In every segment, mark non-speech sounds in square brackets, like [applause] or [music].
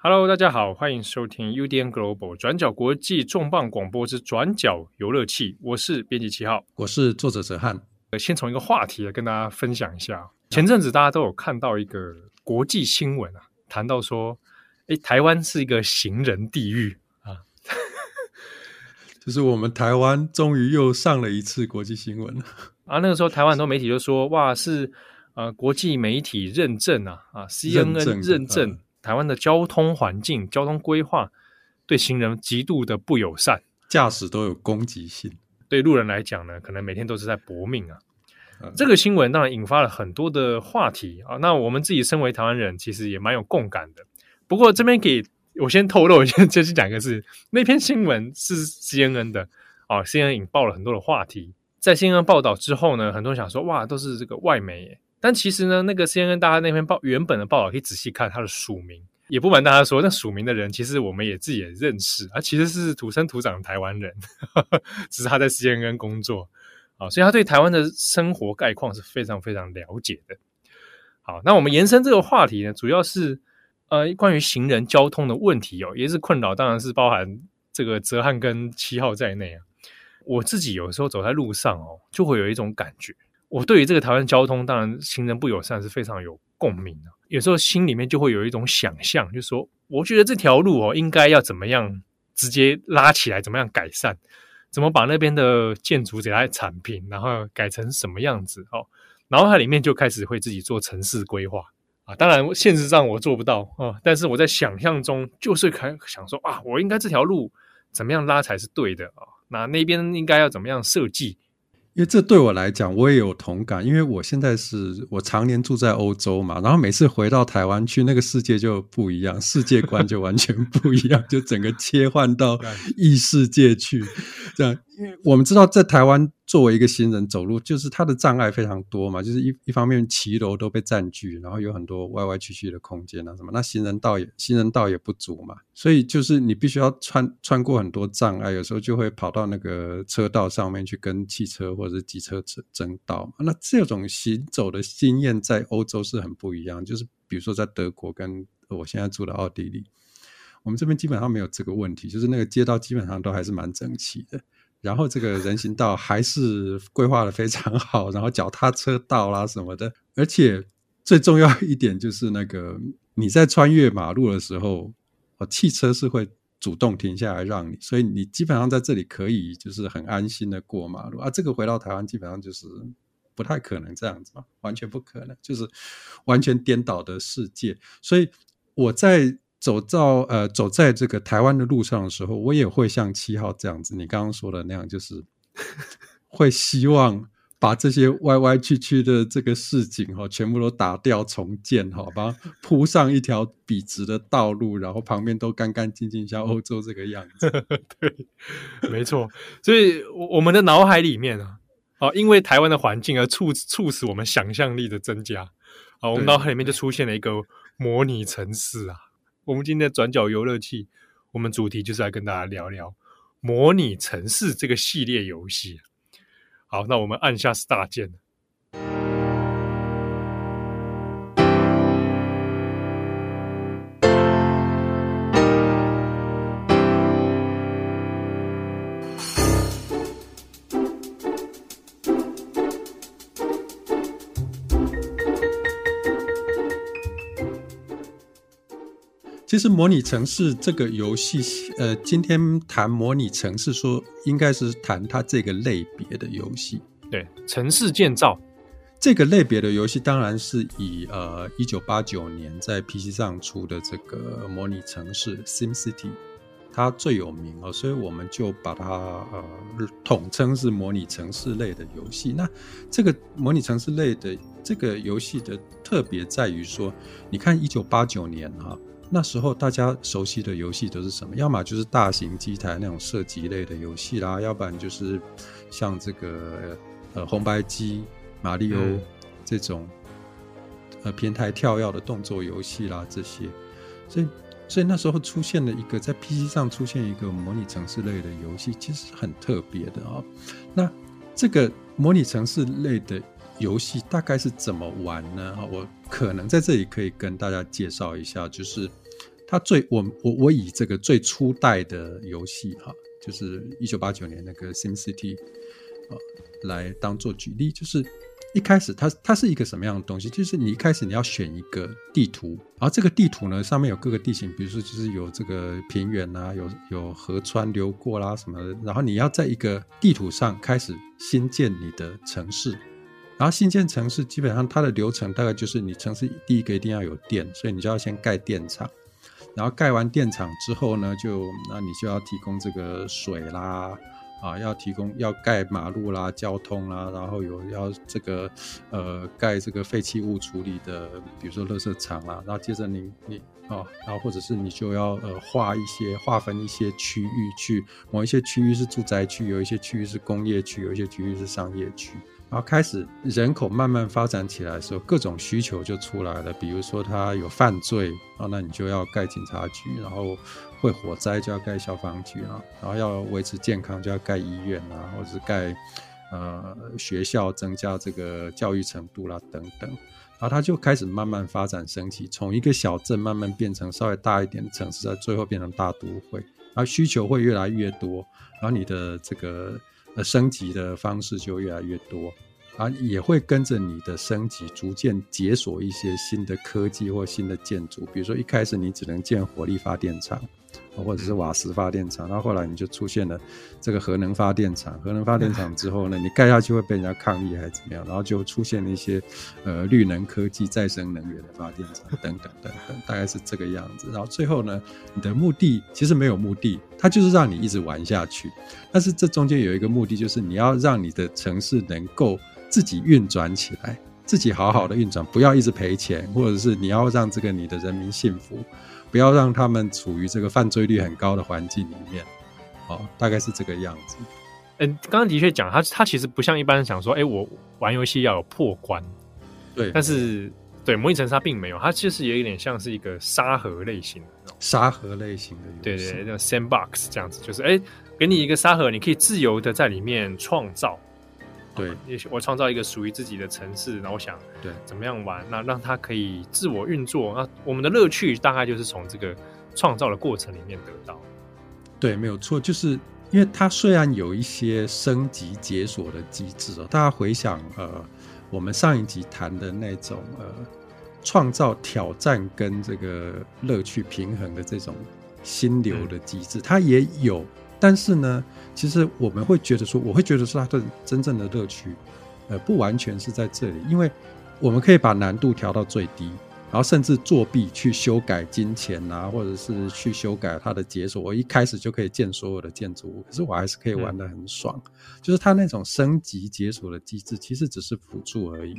Hello，大家好，欢迎收听 UDN Global 转角国际重磅广播之转角游乐器，我是编辑七号，我是作者哲翰。先从一个话题来跟大家分享一下，前阵子大家都有看到一个国际新闻啊，谈到说，哎，台湾是一个行人地狱啊，就是我们台湾终于又上了一次国际新闻了啊。那个时候，台湾很多媒体就说，哇，是呃国际媒体认证啊啊，CNN 认证。台湾的交通环境、交通规划对行人极度的不友善，驾驶都有攻击性。对路人来讲呢，可能每天都是在搏命啊。嗯、这个新闻当然引发了很多的话题啊。那我们自己身为台湾人，其实也蛮有共感的。不过这边给我先透露一下，[laughs] 就是讲一个事那篇新闻是 CNN 的啊，CNN 引爆了很多的话题。在 CNN 报道之后呢，很多人想说哇，都是这个外媒耶。但其实呢，那个 CNN 大家那篇报原本的报道可以仔细看，他的署名也不瞒大家说，那署名的人其实我们也自己也认识，啊，其实是土生土长的台湾人，呵呵，只是他在 CNN 工作啊，所以他对台湾的生活概况是非常非常了解的。好，那我们延伸这个话题呢，主要是呃关于行人交通的问题哦，也是困扰，当然是包含这个哲瀚跟七号在内啊。我自己有时候走在路上哦，就会有一种感觉。我对于这个台湾交通，当然行人不友善是非常有共鸣的。有时候心里面就会有一种想象，就说，我觉得这条路哦，应该要怎么样直接拉起来，怎么样改善，怎么把那边的建筑给它铲平，然后改成什么样子哦。然后它里面就开始会自己做城市规划啊。当然，现实上我做不到啊，但是我在想象中就是开想说啊，我应该这条路怎么样拉才是对的啊？那那边应该要怎么样设计？因为这对我来讲，我也有同感。因为我现在是我常年住在欧洲嘛，然后每次回到台湾去，那个世界就不一样，世界观就完全不一样，就整个切换到 [laughs] 异世界去，这样。因为我们知道，在台湾作为一个行人走路，就是它的障碍非常多嘛，就是一一方面骑楼都被占据，然后有很多歪歪曲曲的空间啊什么，那行人道也行人道也不足嘛，所以就是你必须要穿穿过很多障碍，有时候就会跑到那个车道上面去跟汽车或者机车争争道嘛。那这种行走的经验在欧洲是很不一样，就是比如说在德国跟我现在住的奥地利，我们这边基本上没有这个问题，就是那个街道基本上都还是蛮整齐的。然后这个人行道还是规划的非常好，然后脚踏车道啦什么的，而且最重要一点就是那个你在穿越马路的时候，哦，汽车是会主动停下来让你，所以你基本上在这里可以就是很安心的过马路啊。这个回到台湾基本上就是不太可能这样子嘛，完全不可能，就是完全颠倒的世界。所以我在。走到呃，走在这个台湾的路上的时候，我也会像七号这样子，你刚刚说的那样，就是 [laughs] 会希望把这些歪歪曲曲的这个市井哈，全部都打掉重建哈，把它铺上一条笔直的道路，然后旁边都干干净净，像欧洲这个样子。[laughs] 对，没错。所以我们的脑海里面啊，啊，因为台湾的环境而促促使我们想象力的增加啊，我们脑海里面就出现了一个模拟城市啊。我们今天转角游乐器，我们主题就是来跟大家聊聊模拟城市这个系列游戏。好，那我们按下 Start 键。其实模拟城市这个游戏，呃，今天谈模拟城市，说应该是谈它这个类别的游戏。对，城市建造这个类别的游戏，当然是以呃一九八九年在 PC 上出的这个模拟城市 SimCity，它最有名哦，所以我们就把它呃统称是模拟城市类的游戏。那这个模拟城市类的这个游戏的特别在于说，你看一九八九年哈。那时候大家熟悉的游戏都是什么？要么就是大型机台那种射击类的游戏啦，要不然就是像这个呃红白机、马里欧这种呃平台跳跃的动作游戏啦这些。所以，所以那时候出现了一个在 PC 上出现一个模拟城市类的游戏，其实很特别的啊、哦。那这个模拟城市类的游戏大概是怎么玩呢？我可能在这里可以跟大家介绍一下，就是它最我我我以这个最初代的游戏哈，就是一九八九年那个 SimCity 啊来当做举例，就是。一开始它它是一个什么样的东西？就是你一开始你要选一个地图，然后这个地图呢，上面有各个地形，比如说就是有这个平原啊，有有河川流过啦什么的，然后你要在一个地图上开始新建你的城市，然后新建城市基本上它的流程大概就是你城市第一个一定要有电，所以你就要先盖电厂，然后盖完电厂之后呢，就那你就要提供这个水啦。啊，要提供要盖马路啦、交通啦，然后有要这个呃盖这个废弃物处理的，比如说垃圾场啦，然后接着你你啊，然后或者是你就要呃划一些划分一些区域去，某一些区域是住宅区，有一些区域是工业区，有一些区域是商业区。然后开始人口慢慢发展起来的时候，各种需求就出来了。比如说，他有犯罪啊，那你就要盖警察局；然后会火灾就要盖消防局啊；然后要维持健康就要盖医院啊，或者是盖呃学校，增加这个教育程度啦等等。然后他就开始慢慢发展升级，从一个小镇慢慢变成稍微大一点的城市，在最后变成大都会。然后需求会越来越多，然后你的这个。升级的方式就越来越多，啊，也会跟着你的升级，逐渐解锁一些新的科技或新的建筑。比如说，一开始你只能建火力发电厂。或者是瓦斯发电厂，然后后来你就出现了这个核能发电厂。核能发电厂之后呢，你盖下去会被人家抗议还是怎么样？然后就出现了一些呃绿能科技、再生能源的发电厂等等等等，大概是这个样子。然后最后呢，你的目的其实没有目的，它就是让你一直玩下去。但是这中间有一个目的，就是你要让你的城市能够自己运转起来，自己好好的运转，不要一直赔钱，或者是你要让这个你的人民幸福。不要让他们处于这个犯罪率很高的环境里面，哦，大概是这个样子。嗯、欸，刚刚的确讲，他他其实不像一般人想说，哎、欸，我玩游戏要有破关，对。但是，对模拟城市它并没有，它其实也有点像是一个沙盒类型的那种沙盒类型的游戏，对对，那 sandbox 这样子，就是哎、欸，给你一个沙盒，你可以自由的在里面创造。对，我创造一个属于自己的城市，然后我想对怎么样玩，那让它可以自我运作。那我们的乐趣大概就是从这个创造的过程里面得到。对，没有错，就是因为它虽然有一些升级解锁的机制哦，大家回想呃，我们上一集谈的那种呃，创造挑战跟这个乐趣平衡的这种心流的机制，嗯、它也有。但是呢，其实我们会觉得说，我会觉得说，它的真正的乐趣，呃，不完全是在这里，因为我们可以把难度调到最低，然后甚至作弊去修改金钱啊，或者是去修改它的解锁，我一开始就可以建所有的建筑物，可是我还是可以玩得很爽。嗯、就是它那种升级解锁的机制，其实只是辅助而已。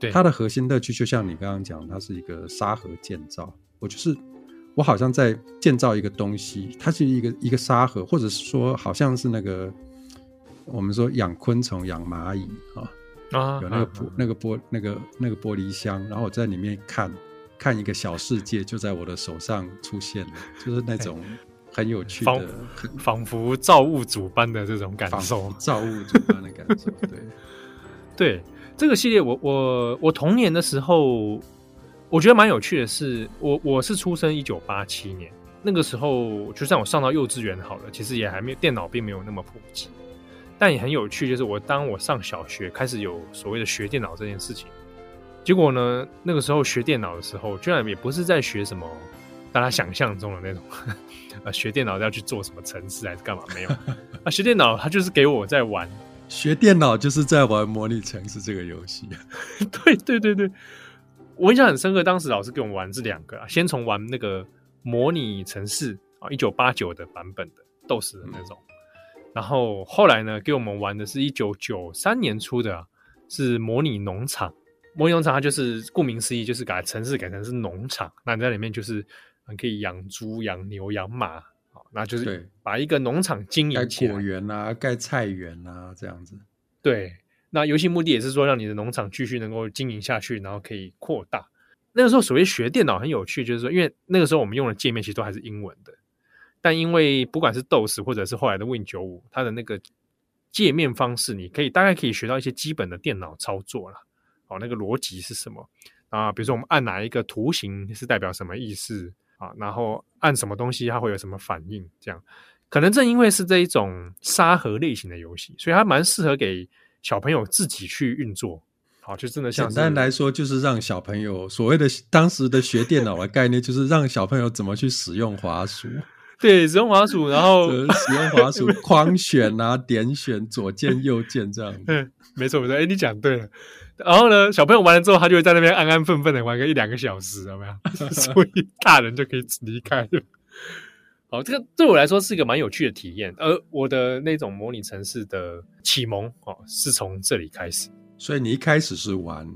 对，它的核心乐趣就像你刚刚讲，它是一个沙盒建造，我就是。我好像在建造一个东西，它是一个一个沙盒，或者是说，好像是那个我们说养昆虫、养蚂蚁啊，啊，有那个玻、啊、那个玻那个那个玻璃箱，然后我在里面看看一个小世界，就在我的手上出现了，就是那种很有趣的，仿佛造物主般的这种感受，造物主般的感受。对，[laughs] 对，这个系列我，我我我童年的时候。我觉得蛮有趣的是，我我是出生一九八七年，那个时候就算我上到幼稚园好了，其实也还没有电脑，并没有那么普及。但也很有趣，就是我当我上小学开始有所谓的学电脑这件事情，结果呢，那个时候学电脑的时候，居然也不是在学什么大家想象中的那种，[laughs] 呃，学电脑要去做什么程式还是干嘛？没有 [laughs] 啊，学电脑他就是给我在玩，学电脑就是在玩模拟城市这个游戏。对对对对。我印象很深刻，当时老师给我们玩这两个啊，先从玩那个模拟城市啊，一九八九的版本的 DOS 的那种，然后后来呢，给我们玩的是一九九三年出的，是模拟农场。模拟农场它就是顾名思义，就是把城市改成是农场，那你在里面就是可以养猪、养牛、养马，那就是把一个农场经营起来，盖果园啊，盖菜园啊，这样子，对。那游戏目的也是说，让你的农场继续能够经营下去，然后可以扩大。那个时候，所谓学电脑很有趣，就是说，因为那个时候我们用的界面其实都还是英文的，但因为不管是 DOS 或者是后来的 Win 九五，它的那个界面方式，你可以大概可以学到一些基本的电脑操作了。哦，那个逻辑是什么啊？比如说我们按哪一个图形是代表什么意思啊？然后按什么东西它会有什么反应？这样可能正因为是这一种沙盒类型的游戏，所以它蛮适合给小朋友自己去运作。好，就真的像简单来说，就是让小朋友所谓的当时的学电脑的概念，就是让小朋友怎么去使用滑鼠。对，使用滑鼠，然后使用滑鼠框选啊、点选、左键、右键这样。嗯，没错没错，哎，你讲对了。然后呢，小朋友玩了之后，他就会在那边安安分分的玩个一两个小时，有没有？[laughs] 所以大人就可以离开了。好，这个对我来说是一个蛮有趣的体验，而我的那种模拟城市的启蒙哦，是从这里开始。所以你一开始是玩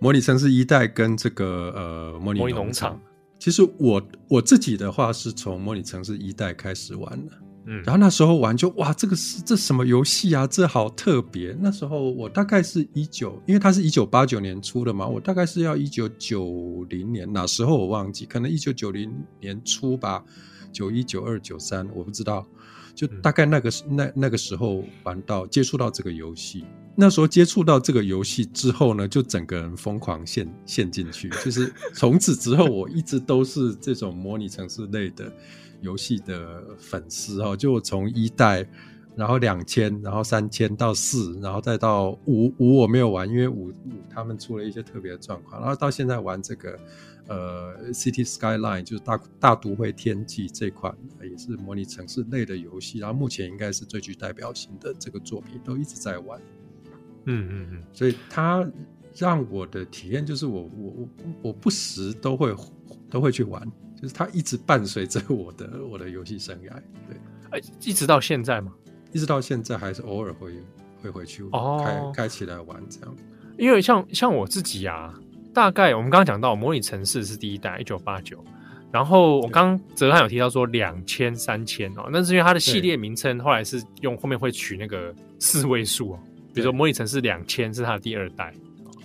模拟城市一代跟这个呃模拟农场。农场其实我我自己的话是从模拟城市一代开始玩的，嗯，然后那时候玩就哇，这个是这什么游戏啊？这好特别。那时候我大概是一九，因为它是一九八九年出的嘛，我大概是要一九九零年，哪时候我忘记，可能一九九零年初吧，九一、九二、九三，我不知道，就大概那个、嗯、那那个时候玩到接触到这个游戏。那时候接触到这个游戏之后呢，就整个人疯狂陷陷进去，就是从此之后，我一直都是这种模拟城市类的游戏的粉丝哦。就从一代，然后两千，然后三千到四，然后再到五五我没有玩，因为五五他们出了一些特别的状况，然后到现在玩这个呃 City Skyline 就是大大都会天际这款也是模拟城市类的游戏，然后目前应该是最具代表性的这个作品，都一直在玩。嗯嗯嗯，所以它让我的体验就是我我我我不时都会都会去玩，就是它一直伴随着我的我的游戏生涯，对，哎，一直到现在吗？一直到现在还是偶尔会会回去开开起来玩这样。因为像像我自己啊，大概我们刚刚讲到模拟城市是第一代一九八九，然后我刚刚哲瀚有提到说两千三千哦，那是因为它的系列名称后来是用后面会取那个四位数哦。比如说，模拟城市两千是它的第二代，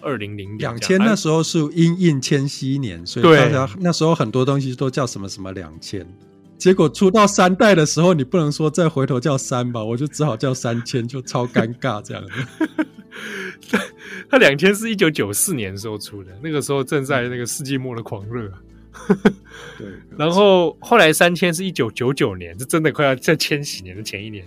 二零零两千那时候是因应千禧年，所以大家那时候很多东西都叫什么什么两千。结果出到三代的时候，你不能说再回头叫三吧，我就只好叫三千，就超尴尬这样子。它两千是一九九四年时候出的，那个时候正在那个世纪末的狂热。对，[laughs] 然后后来三千是一九九九年，这真的快要在千禧年的前一年。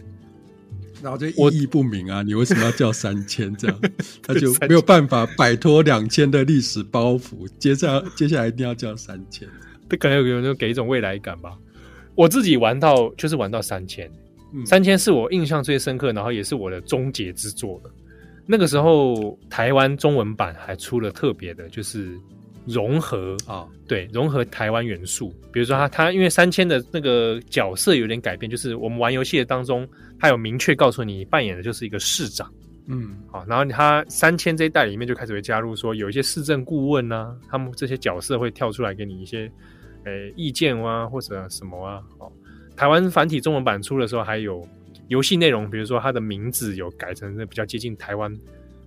然后就意义不明啊！你为什么要叫三千这样？[laughs] 他就没有办法摆脱两千的历史包袱。接下 [laughs] 接下来一定要叫三千，这可能有有给一种未来感吧。我自己玩到就是玩到三千，三千是我印象最深刻，然后也是我的终结之作了。那个时候台湾中文版还出了特别的，就是融合啊，哦、对，融合台湾元素。比如说他他因为三千的那个角色有点改变，就是我们玩游戏的当中。他有明确告诉你，扮演的就是一个市长，嗯，好，然后他三千这一代里面就开始会加入说，有一些市政顾问啊，他们这些角色会跳出来给你一些，呃、欸、意见啊，或者什么啊，哦，台湾繁体中文版出的时候，还有游戏内容，比如说它的名字有改成那比较接近台湾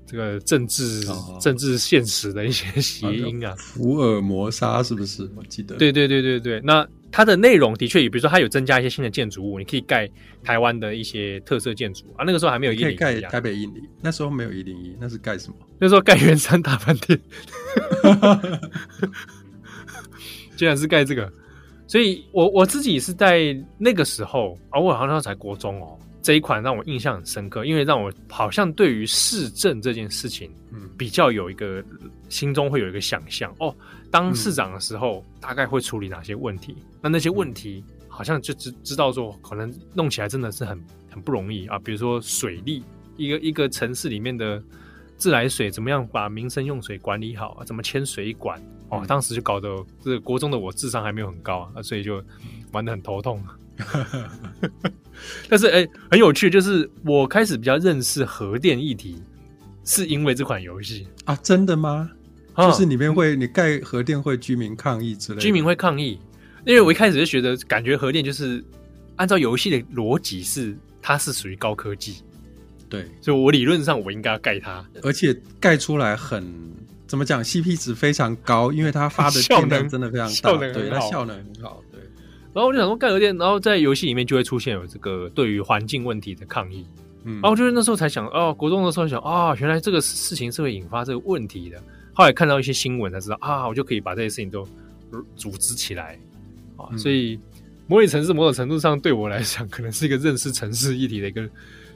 这个政治、哦、政治现实的一些谐音啊，福尔摩沙是不是？我记得，对对对对对，那。它的内容的确也，比如说它有增加一些新的建筑物，你可以盖台湾的一些特色建筑啊。那个时候还没有一零一，可以盖台北一零，那时候没有一零一，那是盖什么？那时候盖圆山大饭店，[laughs] 竟然是盖这个。所以我我自己是在那个时候啊，我好像才国中哦。这一款让我印象很深刻，因为让我好像对于市政这件事情，嗯，比较有一个心中会有一个想象哦。当市长的时候，嗯、大概会处理哪些问题？那那些问题好像就知知道说，可能弄起来真的是很很不容易啊。比如说水利，一个一个城市里面的自来水怎么样把民生用水管理好啊？怎么牵水管？哦，嗯、当时就搞得这个国中的我智商还没有很高啊，所以就玩得很头痛。[laughs] 但是哎、欸，很有趣，就是我开始比较认识核电议题，是因为这款游戏。啊？真的吗？啊、就是里面会你盖核电会居民抗议之类的，居民会抗议，因为我一开始就觉得，感觉核电就是按照游戏的逻辑是它是属于高科技，对，所以我理论上我应该要盖它，而且盖出来很怎么讲，CP 值非常高，因为它发的电量真的非常大，对，它效能很好。然后我就想说盖核电，然后在游戏里面就会出现有这个对于环境问题的抗议，嗯，然后就是那时候才想，哦，国中的时候想啊，原来这个事情是会引发这个问题的。后来看到一些新闻才知道啊，我就可以把这些事情都组织起来啊。嗯、所以模拟城市某种程度上对我来讲，可能是一个认识城市议题的一个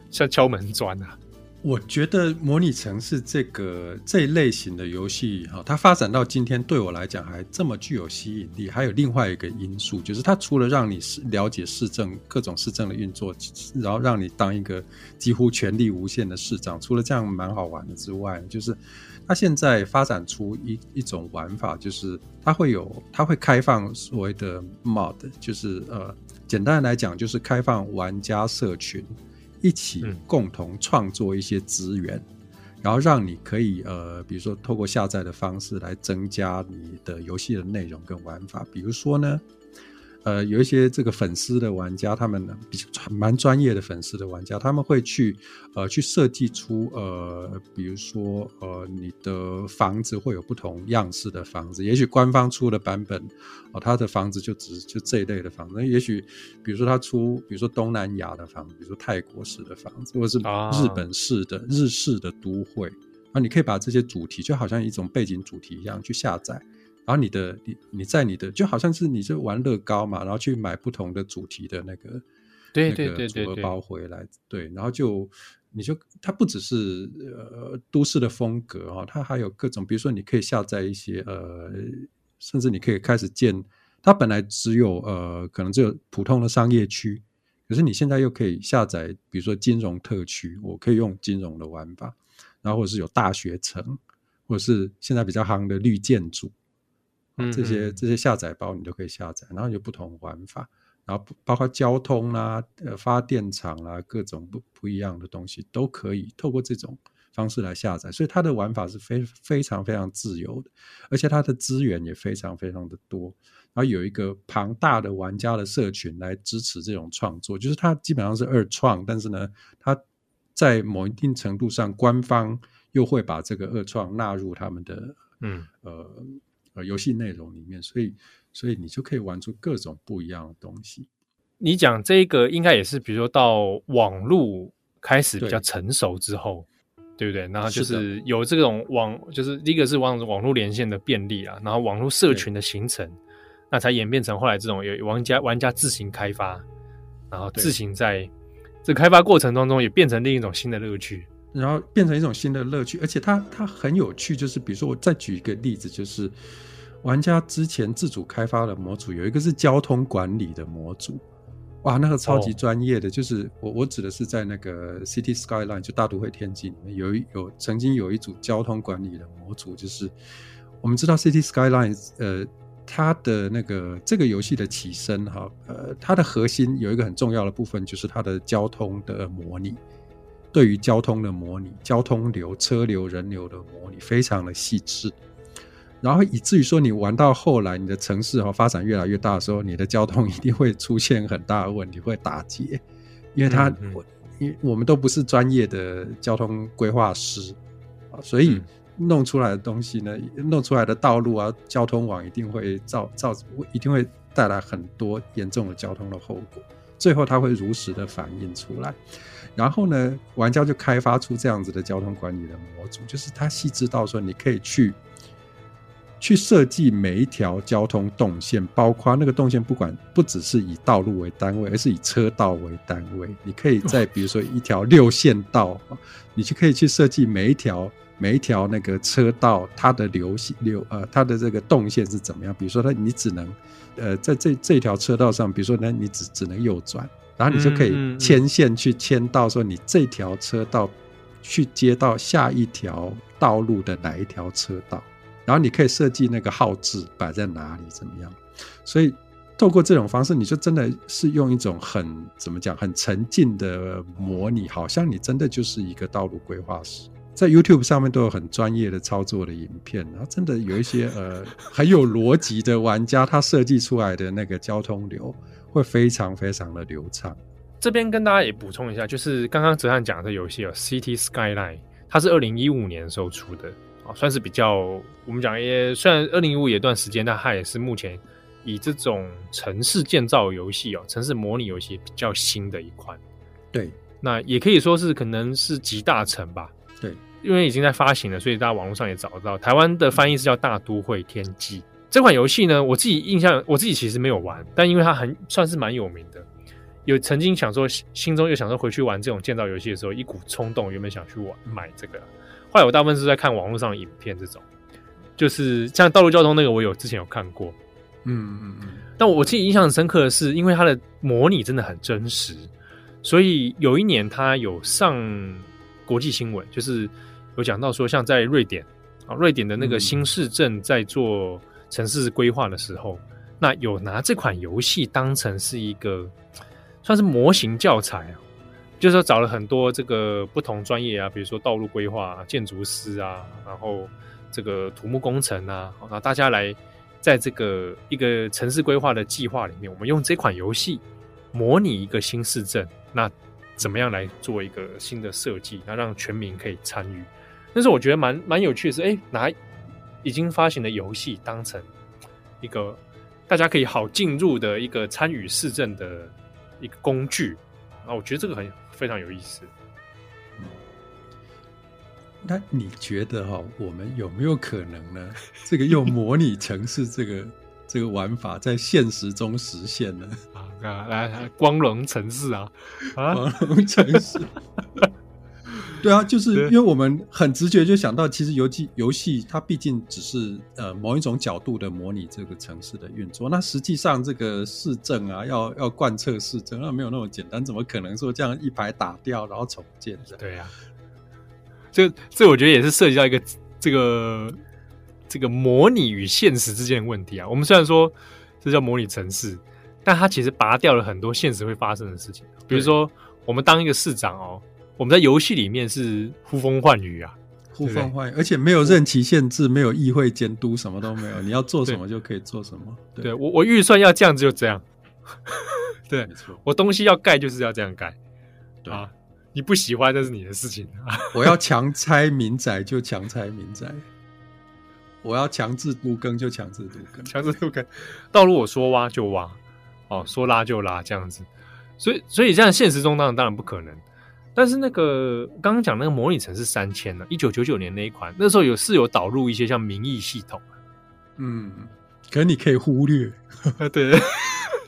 像敲门砖啊。我觉得模拟城市这个这一类型的游戏哈，它发展到今天对我来讲还这么具有吸引力，还有另外一个因素，就是它除了让你是了解市政各种市政的运作，然后让你当一个几乎权力无限的市长，除了这样蛮好玩的之外，就是它现在发展出一一种玩法，就是它会有它会开放所谓的 mod，就是呃，简单来讲就是开放玩家社群。一起共同创作一些资源，嗯、然后让你可以呃，比如说透过下载的方式来增加你的游戏的内容跟玩法，比如说呢。呃，有一些这个粉丝的玩家，他们呢比较蛮专业的粉丝的玩家，他们会去呃去设计出呃，比如说呃，你的房子会有不同样式的房子，也许官方出的版本哦，他的房子就只就这一类的房子，也许比如说他出，比如说东南亚的房子，比如说泰国式的房子，或者是日本式的、啊、日式的都会，啊，你可以把这些主题就好像一种背景主题一样去下载。然后你的你你在你的就好像是你就玩乐高嘛，然后去买不同的主题的那个对对对组合包回来，对，然后就你就它不只是呃都市的风格哦，它还有各种，比如说你可以下载一些呃，甚至你可以开始建，它本来只有呃可能只有普通的商业区，可是你现在又可以下载，比如说金融特区，我可以用金融的玩法，然后或者是有大学城，或者是现在比较夯的绿建筑。这些这些下载包你都可以下载，然后有不同玩法，然后包括交通啦、呃发电厂啦，各种不不一样的东西都可以透过这种方式来下载，所以它的玩法是非非常非常自由的，而且它的资源也非常非常的多，然后有一个庞大的玩家的社群来支持这种创作，就是它基本上是二创，但是呢，它在某一定程度上，官方又会把这个二创纳入他们的嗯呃。呃，游戏内容里面，所以，所以你就可以玩出各种不一样的东西。你讲这个应该也是，比如说到网络开始比较成熟之后，对，对不对？然后就是有这种网，就是第一个是网网络连线的便利啊，然后网络社群的形成，那才演变成后来这种有玩家玩家自行开发，然后自行在这开发过程当中也变成另一种新的乐趣。然后变成一种新的乐趣，而且它它很有趣，就是比如说我再举一个例子，就是玩家之前自主开发的模组，有一个是交通管理的模组，哇，那个超级专业的，就是我我指的是在那个 City Skyline 就大都会天际里面有一有曾经有一组交通管理的模组，就是我们知道 City Skyline 呃它的那个这个游戏的起身哈，呃它的核心有一个很重要的部分，就是它的交通的模拟。对于交通的模拟，交通流、车流、人流的模拟非常的细致，然后以至于说你玩到后来，你的城市哈发展越来越大的时候，你的交通 [laughs] 一定会出现很大的问题，会打结，因为它，嗯嗯。因为我们都不是专业的交通规划师啊，所以弄出来的东西呢，弄出来的道路啊，交通网一定会造造，一定会带来很多严重的交通的后果，最后它会如实的反映出来。然后呢，玩家就开发出这样子的交通管理的模组，就是它细致到说，你可以去去设计每一条交通动线，包括那个动线，不管不只是以道路为单位，而是以车道为单位。你可以在比如说一条六线道，你就可以去设计每一条每一条那个车道它的流线流呃它的这个动线是怎么样。比如说它你只能呃在这这条车道上，比如说呢你只只能右转。然后你就可以牵线去牵到说你这条车道去接到下一条道路的哪一条车道，然后你可以设计那个号志摆在哪里怎么样。所以透过这种方式，你就真的是用一种很怎么讲很沉浸的模拟，好像你真的就是一个道路规划师。在 YouTube 上面都有很专业的操作的影片，然后真的有一些呃很有逻辑的玩家，他设计出来的那个交通流。会非常非常的流畅。这边跟大家也补充一下，就是刚刚哲瀚讲的游戏哦，City Skyline，它是二零一五年的时候出的啊，算是比较我们讲也虽然二零一五也一段时间，但它也是目前以这种城市建造游戏哦，城市模拟游戏比较新的一款。对，那也可以说是可能是集大成吧。对，因为已经在发行了，所以大家网络上也找得到。台湾的翻译是叫《大都会天际》这款游戏呢，我自己印象，我自己其实没有玩，但因为它很算是蛮有名的，有曾经想说心中又想说回去玩这种建造游戏的时候，一股冲动原本想去玩买这个，后来我大部分是在看网络上的影片，这种就是像道路交通那个，我有之前有看过，嗯嗯嗯，但我自己印象很深刻的是，因为它的模拟真的很真实。所以有一年，它有上国际新闻，就是有讲到说，像在瑞典啊，瑞典的那个新市镇在做城市规划的时候，那有拿这款游戏当成是一个算是模型教材啊，就是说找了很多这个不同专业啊，比如说道路规划、啊、建筑师啊，然后这个土木工程啊，那大家来在这个一个城市规划的计划里面，我们用这款游戏模拟一个新市镇。那怎么样来做一个新的设计？那让全民可以参与。但是我觉得蛮蛮有趣的是，哎，拿已经发行的游戏当成一个大家可以好进入的一个参与市政的一个工具。啊，我觉得这个很非常有意思。那你觉得哈，我们有没有可能呢？[laughs] 这个用模拟城市这个？[laughs] 这个玩法在现实中实现呢啊！来，来光荣城市啊，啊 [laughs] 光荣城市，对啊，就是因为我们很直觉就想到，其实游戏游戏它毕竟只是呃某一种角度的模拟这个城市的运作，那实际上这个市政啊，要要贯彻市政，那没有那么简单，怎么可能说这样一排打掉然后重建？对呀、啊，这这我觉得也是涉及到一个这个。这个模拟与现实之间的问题啊，我们虽然说这叫模拟城市，但它其实拔掉了很多现实会发生的事情。比如说，我们当一个市长哦，我们在游戏里面是呼风唤雨啊，呼风唤雨，而且没有任期限制，没有议会监督，什么都没有，你要做什么就可以做什么。对，对我我预算要这样子就这样，[laughs] 对，没错，我东西要盖就是要这样盖，对啊，你不喜欢那是你的事情啊，[laughs] 我要强拆民宅就强拆民宅。我要强制都更就强制都更，强制都更。道路我说挖就挖，哦，说拉就拉这样子。所以，所以这样现实中当然当然不可能。但是那个刚刚讲那个模拟城市三千呢，一九九九年那一款，那时候有是有导入一些像民意系统。嗯，可是你可以忽略。[laughs] 对，对，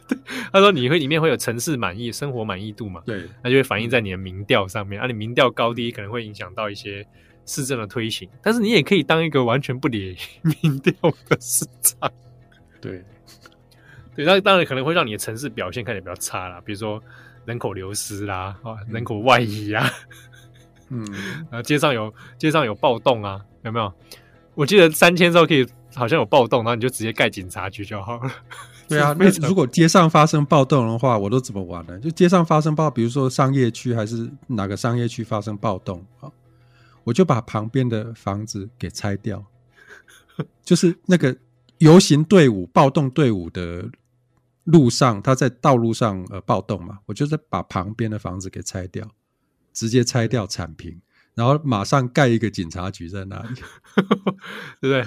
[laughs] 他说你会里面会有城市满意、生活满意度嘛？对，那就会反映在你的民调上面。啊，你民调高低可能会影响到一些。市政的推行，但是你也可以当一个完全不理民调的市长，对，对，那当然可能会让你的城市表现看起来比较差啦，比如说人口流失啦，啊，人口外移啊，嗯，然 [laughs] 后街上有街上有暴动啊，有没有？我记得三千之后可以好像有暴动，然后你就直接盖警察局就好了。对啊，[laughs] 那如果街上发生暴动的话，我都怎么玩呢？就街上发生暴，比如说商业区还是哪个商业区发生暴动啊？我就把旁边的房子给拆掉，[laughs] 就是那个游行队伍、暴动队伍的路上，他在道路上呃暴动嘛，我就是把旁边的房子给拆掉，直接拆掉铲平，然后马上盖一个警察局在那里，[laughs] 对不对？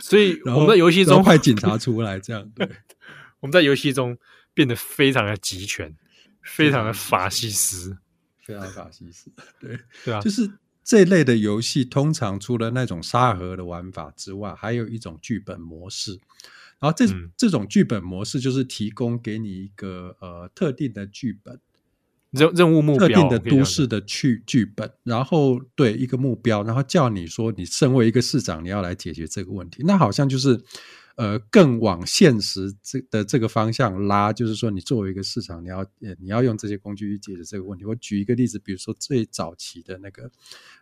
所以 [laughs] 我们在游戏中派警察出来，这样对。[laughs] 我们在游戏中变得非常的集权，非常的法西斯，非常法西斯，对对啊，就是。这一类的游戏通常除了那种沙盒的玩法之外，还有一种剧本模式。然后这、嗯、这种剧本模式就是提供给你一个呃特定的剧本任任务目标，特定的都市的剧剧本，然后对一个目标，然后叫你说你身为一个市长，你要来解决这个问题。那好像就是。呃，更往现实这的这个方向拉，就是说，你作为一个市长，你要你要用这些工具去解决这个问题。我举一个例子，比如说最早期的那个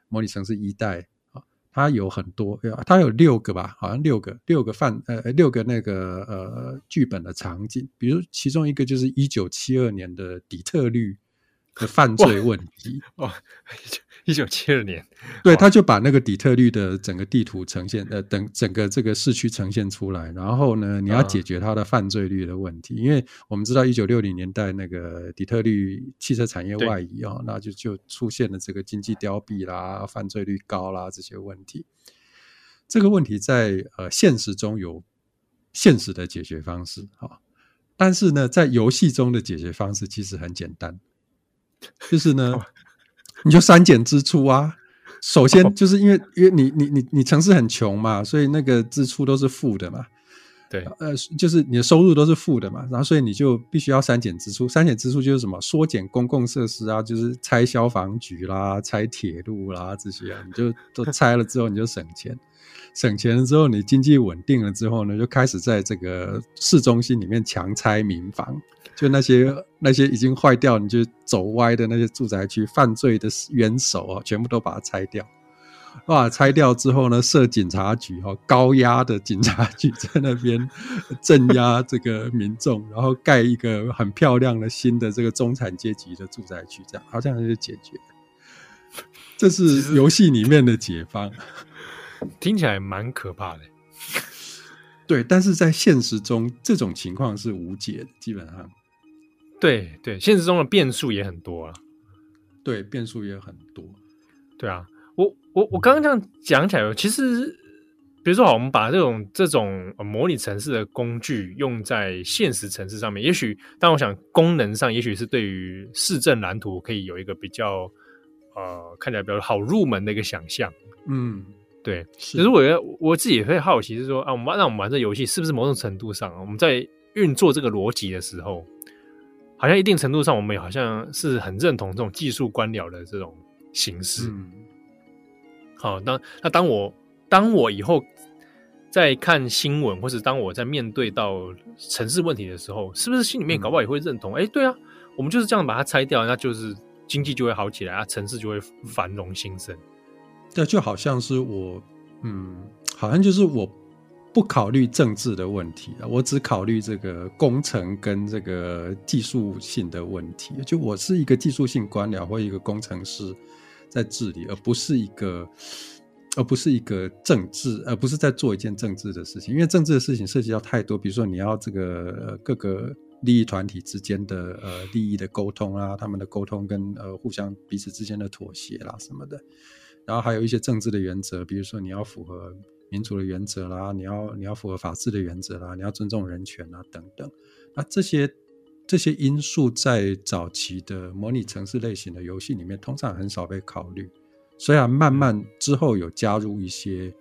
模拟城市一代啊，它有很多，它有六个吧，好像六个六个范呃六个那个呃剧本的场景，比如其中一个就是一九七二年的底特律的犯罪问题哦。一九七二年，对，他就把那个底特律的整个地图呈现，呃，等整个这个市区呈现出来。然后呢，你要解决它的犯罪率的问题，嗯、因为我们知道一九六零年代那个底特律汽车产业外移啊、哦，那就就出现了这个经济凋敝啦、犯罪率高啦这些问题。这个问题在呃现实中有现实的解决方式啊、哦，但是呢，在游戏中的解决方式其实很简单，就是呢。[laughs] 你就删减支出啊。首先就是因为因为你你你你城市很穷嘛，所以那个支出都是负的嘛。对，呃，就是你的收入都是负的嘛，然后所以你就必须要删减支出。删减支出就是什么？缩减公共设施啊，就是拆消防局啦、拆铁路啦这些啊，你就 [laughs] 都拆了之后，你就省钱。省钱了之后，你经济稳定了之后呢，就开始在这个市中心里面强拆民房，就那些那些已经坏掉、你就走歪的那些住宅区，犯罪的元首啊，全部都把它拆掉。哇！拆掉之后呢，设警察局哈，高压的警察局在那边镇压这个民众，然后盖一个很漂亮的新的这个中产阶级的住宅区，这样好像就解决。这是游戏里面的解放，[laughs] 听起来蛮可怕的。对，但是在现实中，这种情况是无解的，基本上。对对，现实中的变数也很多啊。对，变数也很多。对啊。我我我刚刚这样讲起来，其实比如说，好，我们把这种这种模拟城市的工具用在现实城市上面，也许，但我想功能上，也许是对于市政蓝图可以有一个比较呃看起来比较好入门的一个想象。嗯，对。其实我觉得我自己也会好奇，是说啊，我们让我们玩这游戏，是不是某种程度上，我们在运作这个逻辑的时候，好像一定程度上，我们也好像是很认同这种技术官僚的这种形式。嗯好，那那当我当我以后在看新闻，或者当我在面对到城市问题的时候，是不是心里面搞不好也会认同？哎、嗯，对啊，我们就是这样把它拆掉，那就是经济就会好起来啊，城市就会繁荣兴盛。那就好像是我，嗯，好像就是我不考虑政治的问题啊，我只考虑这个工程跟这个技术性的问题。就我是一个技术性官僚或一个工程师。在治理，而不是一个，而不是一个政治，而不是在做一件政治的事情。因为政治的事情涉及到太多，比如说你要这个呃各个利益团体之间的呃利益的沟通啊，他们的沟通跟呃互相彼此之间的妥协啦什么的。然后还有一些政治的原则，比如说你要符合民主的原则啦，你要你要符合法治的原则啦，你要尊重人权啊等等。那这些。这些因素在早期的模拟城市类型的游戏里面，通常很少被考虑。虽然慢慢之后有加入一些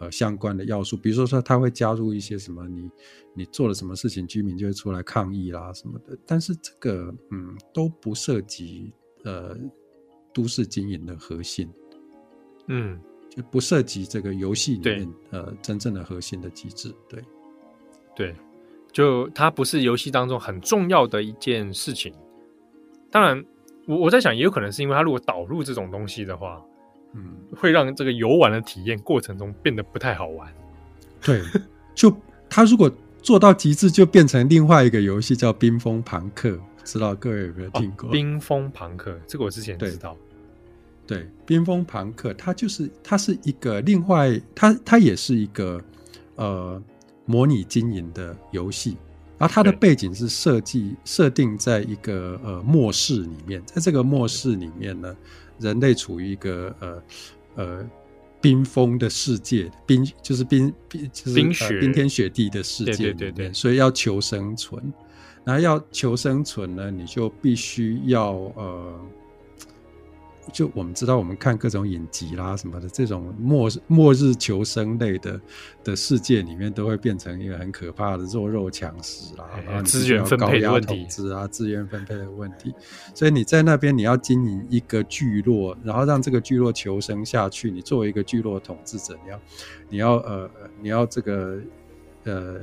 呃相关的要素，比如说说他会加入一些什么，你你做了什么事情，居民就会出来抗议啦什么的。但是这个嗯都不涉及呃都市经营的核心，嗯，就不涉及这个游戏里面呃真正的核心的机制，对，对。就它不是游戏当中很重要的一件事情。当然，我我在想，也有可能是因为它如果导入这种东西的话，嗯，会让这个游玩的体验过程中变得不太好玩。对，[laughs] 就它如果做到极致，就变成另外一个游戏叫《冰封庞克》，不知道各位有没有听过？哦，《冰封庞克》这个我之前知道。对，对，《冰封庞克》它就是它是一个另外，它它也是一个呃。模拟经营的游戏，然后它的背景是设计设定在一个呃末世里面，在这个末世里面呢，人类处于一个呃呃冰封的世界，冰就是冰冰就是冰雪、呃、冰天雪地的世界里面，对对对对，所以要求生存，然后要求生存呢，你就必须要呃。就我们知道，我们看各种影集啦什么的，这种末末日求生类的的世界里面，都会变成一个很可怕的弱肉强食啦，然后资源分配的问题啊，资源分配的问题。所以你在那边，你要经营一个聚落，然后让这个聚落求生下去。你作为一个聚落统治者，你要你要呃你要这个呃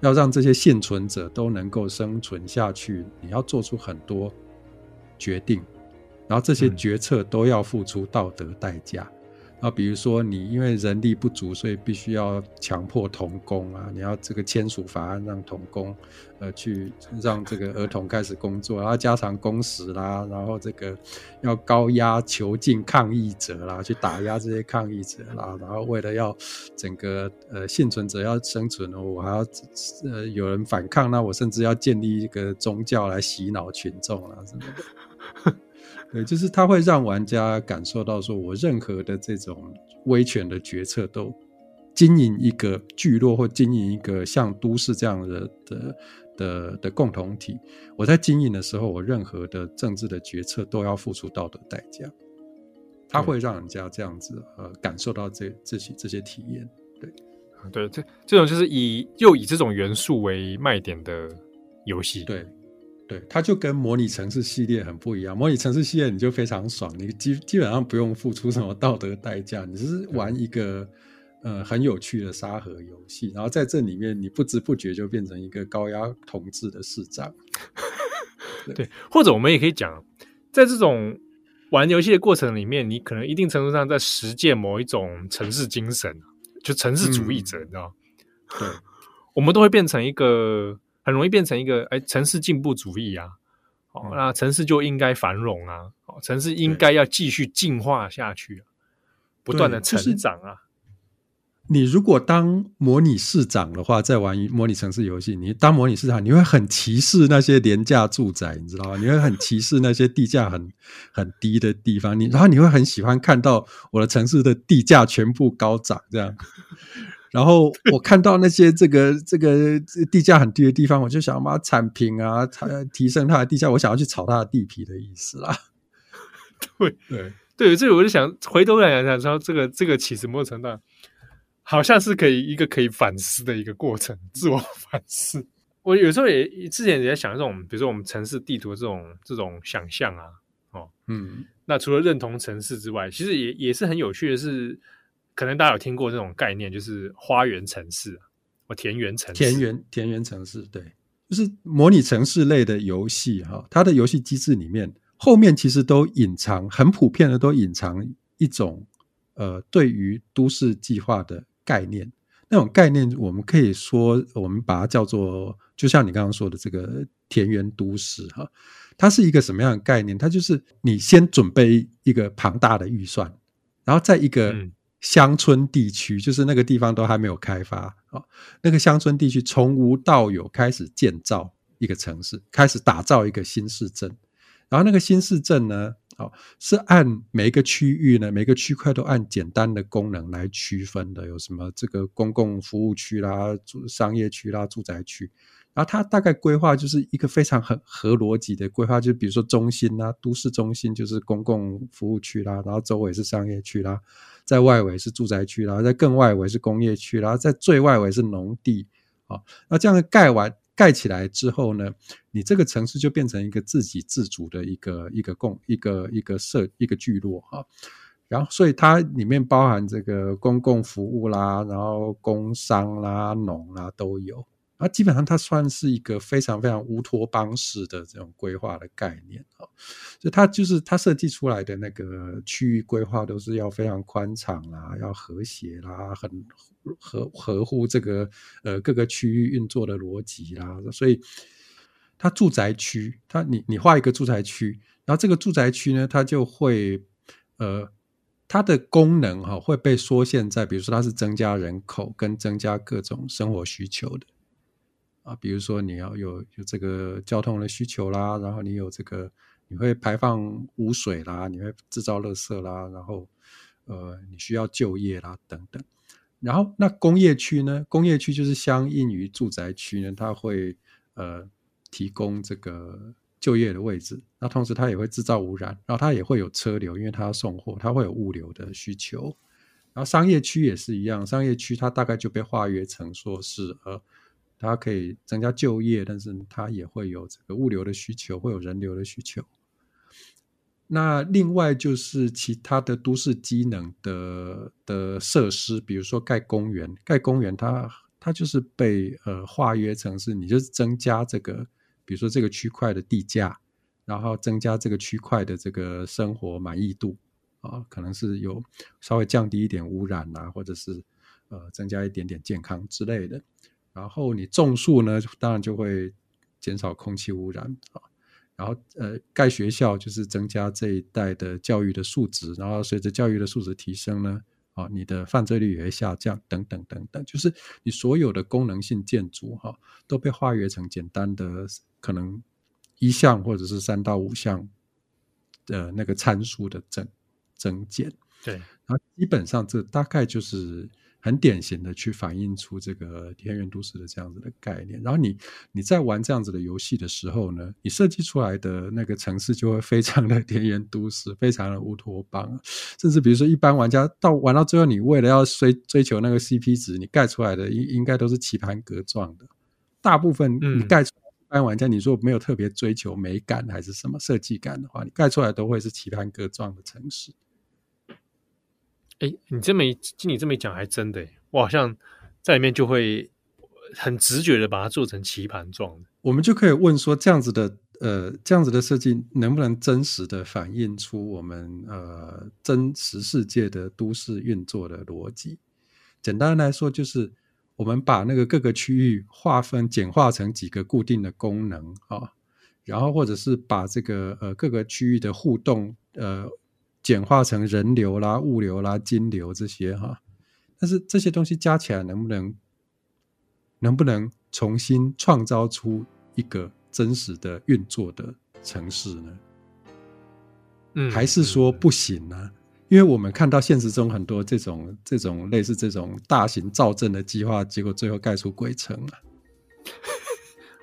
要让这些幸存者都能够生存下去，你要做出很多决定。然后这些决策都要付出道德代价，啊、嗯，比如说你因为人力不足，所以必须要强迫童工啊，你要这个签署法案让童工，呃，去让这个儿童开始工作，然后加长工时啦，然后这个要高压囚禁抗议者啦，去打压这些抗议者啦，然后为了要整个呃幸存者要生存哦，我还要呃有人反抗，那我甚至要建立一个宗教来洗脑群众啊什么的。[laughs] 对，就是它会让玩家感受到，说我任何的这种威权的决策，都经营一个聚落或经营一个像都市这样的的的的共同体。我在经营的时候，我任何的政治的决策都要付出道德代价。它会让人家这样子呃感受到这这些这些体验。对，对，这这种就是以又以这种元素为卖点的游戏。对。对，它就跟模拟城市系列很不一样。模拟城市系列你就非常爽，你基基本上不用付出什么道德代价，你是玩一个呃很有趣的沙盒游戏，然后在这里面你不知不觉就变成一个高压统治的市长。对，对，或者我们也可以讲，在这种玩游戏的过程里面，你可能一定程度上在实践某一种城市精神，就城市主义者，嗯、你知道？对，我们都会变成一个。很容易变成一个哎，城市进步主义啊，哦，那城市就应该繁荣啊，哦，城市应该要继续进化下去，啊，不断的成长啊。你如果当模拟市长的话，在玩模拟城市游戏，你当模拟市长，你会很歧视那些廉价住宅，你知道吗？你会很歧视那些地价很很低的地方，你然后你会很喜欢看到我的城市的地价全部高涨这样。然后我看到那些这个这个地价很低的地方，我就想把它铲平啊，提升它的地价，我想要去炒它的地皮的意思啦。[laughs] 对对对，这个我就想回头来想想说，这个这个其实某种程度好像是可以一个可以反思的一个过程，自我 [laughs] 反思。我有时候也之前也在想这种，比如说我们城市地图的这种这种想象啊，哦，嗯，那除了认同城市之外，其实也也是很有趣的是。可能大家有听过这种概念，就是花园城市，或田园城市。田园田园城市，对，就是模拟城市类的游戏哈。它的游戏机制里面，后面其实都隐藏，很普遍的都隐藏一种呃，对于都市计划的概念。那种概念，我们可以说，我们把它叫做，就像你刚刚说的这个田园都市哈。它是一个什么样的概念？它就是你先准备一个庞大的预算，然后在一个、嗯乡村地区就是那个地方都还没有开发啊，那个乡村地区从无到有开始建造一个城市，开始打造一个新市镇，然后那个新市镇呢，哦，是按每一个区域呢，每个区块都按简单的功能来区分的，有什么这个公共服务区啦、商业区啦、住宅区。然后它大概规划就是一个非常很合逻辑的规划，就比如说中心啊，都市中心就是公共服务区啦，然后周围是商业区啦，在外围是住宅区然后，在更外围是工业区然后，在最外围是农地啊。那这样盖完盖起来之后呢，你这个城市就变成一个自给自足的一个一个共一个一个社一个聚落哈。然后所以它里面包含这个公共服务啦，然后工商啦、农啦都有。那基本上它算是一个非常非常乌托邦式的这种规划的概念啊，所以它就是它设计出来的那个区域规划都是要非常宽敞啦，要和谐啦，很合合乎这个呃各个区域运作的逻辑啦，所以它住宅区，它你你画一个住宅区，然后这个住宅区呢，它就会呃它的功能哈会被缩限在，比如说它是增加人口跟增加各种生活需求的。啊，比如说你要有有这个交通的需求啦，然后你有这个你会排放污水啦，你会制造垃圾啦，然后呃你需要就业啦等等。然后那工业区呢？工业区就是相应于住宅区呢，它会呃提供这个就业的位置。那同时它也会制造污染，然后它也会有车流，因为它要送货，它会有物流的需求。然后商业区也是一样，商业区它大概就被划约成说是呃。它可以增加就业，但是它也会有这个物流的需求，会有人流的需求。那另外就是其他的都市机能的的设施，比如说盖公园，盖公园它它就是被呃划约成是，你就是增加这个，比如说这个区块的地价，然后增加这个区块的这个生活满意度啊，可能是有稍微降低一点污染啊，或者是呃增加一点点健康之类的。然后你种树呢，当然就会减少空气污染啊。然后呃，盖学校就是增加这一代的教育的素质。然后随着教育的素质提升呢，啊，你的犯罪率也会下降，等等等等。就是你所有的功能性建筑哈，都被化约成简单的可能一项或者是三到五项的那个参数的增增减。对，然后基本上这大概就是。很典型的去反映出这个田园都市的这样子的概念。然后你你在玩这样子的游戏的时候呢，你设计出来的那个城市就会非常的田园都市，非常的乌托邦。甚至比如说一般玩家到玩到最后，你为了要追追求那个 CP 值，你盖出来的应应该都是棋盘格状的。大部分你盖出来，一般玩家你如果没有特别追求美感还是什么设计感的话，你盖出来都会是棋盘格状的城市。哎，你这么一听你这么一讲，还真的，我好像在里面就会很直觉的把它做成棋盘状的。我们就可以问说，这样子的呃，这样子的设计能不能真实的反映出我们呃真实世界的都市运作的逻辑？简单来说，就是我们把那个各个区域划分简化成几个固定的功能啊，然后或者是把这个呃各个区域的互动呃。简化成人流啦、物流啦、金流这些哈，但是这些东西加起来能不能能不能重新创造出一个真实的运作的城市呢？嗯，还是说不行呢？嗯，因为我们看到现实中很多这种这种类似这种大型造镇的计划，结果最后盖出鬼城了。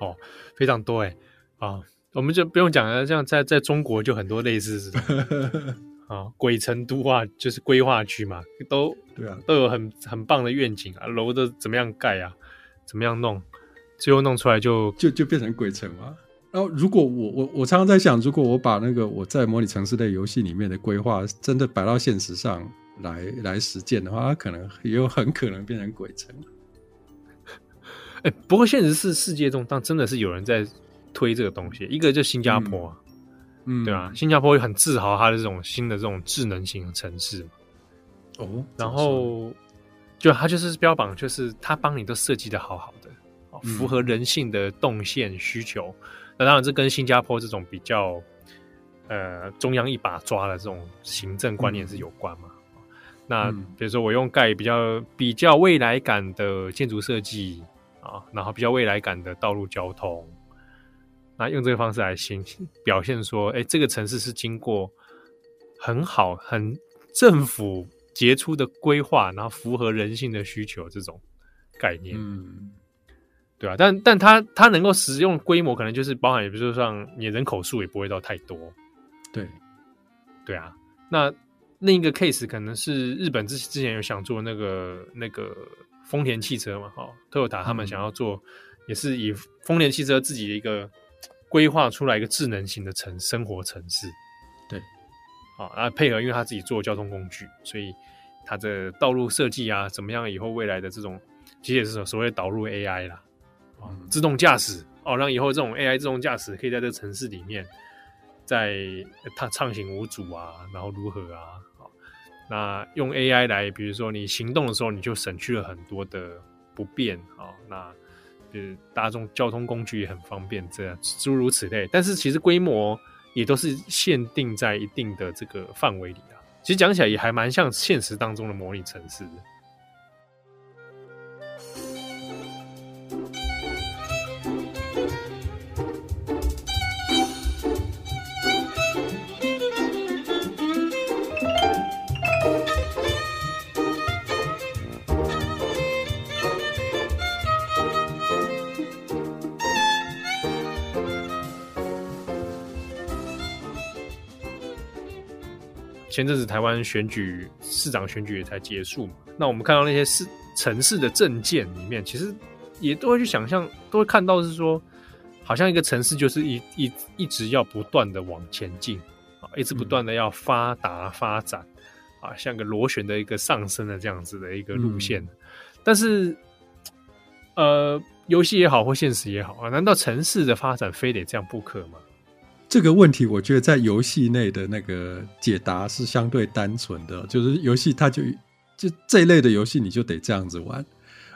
[laughs] 哦，非常多哎啊，我们就不用讲了，像在在中国就很多类似。[laughs] 啊，鬼城都化，就是规划区嘛，都对啊，都有很很棒的愿景啊，楼的怎么样盖啊，怎么样弄，最后弄出来就就就变成鬼城嘛。然后，如果我我我常常在想，如果我把那个我在模拟城市类游戏里面的规划真的摆到现实上来来实践的话，它可能也有很可能变成鬼城。[laughs] 哎，不过现实是世界中，但真的是有人在推这个东西，一个就新加坡啊。对啊，新加坡也很自豪它的这种新的这种智能型的城市嘛。哦，然后就它就是标榜，就是它帮你都设计的好好的，符合人性的动线需求。嗯、那当然，这跟新加坡这种比较呃中央一把抓的这种行政观念是有关嘛。嗯、那比如说，我用盖比较比较未来感的建筑设计啊，然后比较未来感的道路交通。那用这个方式来行表现说，哎，这个城市是经过很好、很政府杰出的规划，然后符合人性的需求这种概念，嗯，对啊，但但它它能够使用规模，可能就是包含，也比如说像你人口数也不会到太多，对，对啊。那另一个 case 可能是日本之之前有想做那个那个丰田汽车嘛，哈，Toyota 他们想要做，也是以丰田汽车自己的一个。规划出来一个智能型的城生活城市，对，好啊，配合因为他自己做交通工具，所以他的道路设计啊，怎么样？以后未来的这种，其实也是所谓导入 AI 啦，嗯、自动驾驶哦，让以后这种 AI 自动驾驶可以在这个城市里面，在它畅行无阻啊，然后如何啊？好，那用 AI 来，比如说你行动的时候，你就省去了很多的不便啊，那。就是大众交通工具也很方便，这样诸如此类。但是其实规模也都是限定在一定的这个范围里的。其实讲起来也还蛮像现实当中的模拟城市前阵子台湾选举市长选举也才结束嘛，那我们看到那些市城市的政见里面，其实也都会去想象，都会看到是说，好像一个城市就是一一一直要不断的往前进啊，一直不断的要发达发展啊，像个螺旋的一个上升的这样子的一个路线。但是，呃，游戏也好或现实也好啊，难道城市的发展非得这样不可吗？这个问题，我觉得在游戏内的那个解答是相对单纯的，就是游戏它就就这一类的游戏，你就得这样子玩。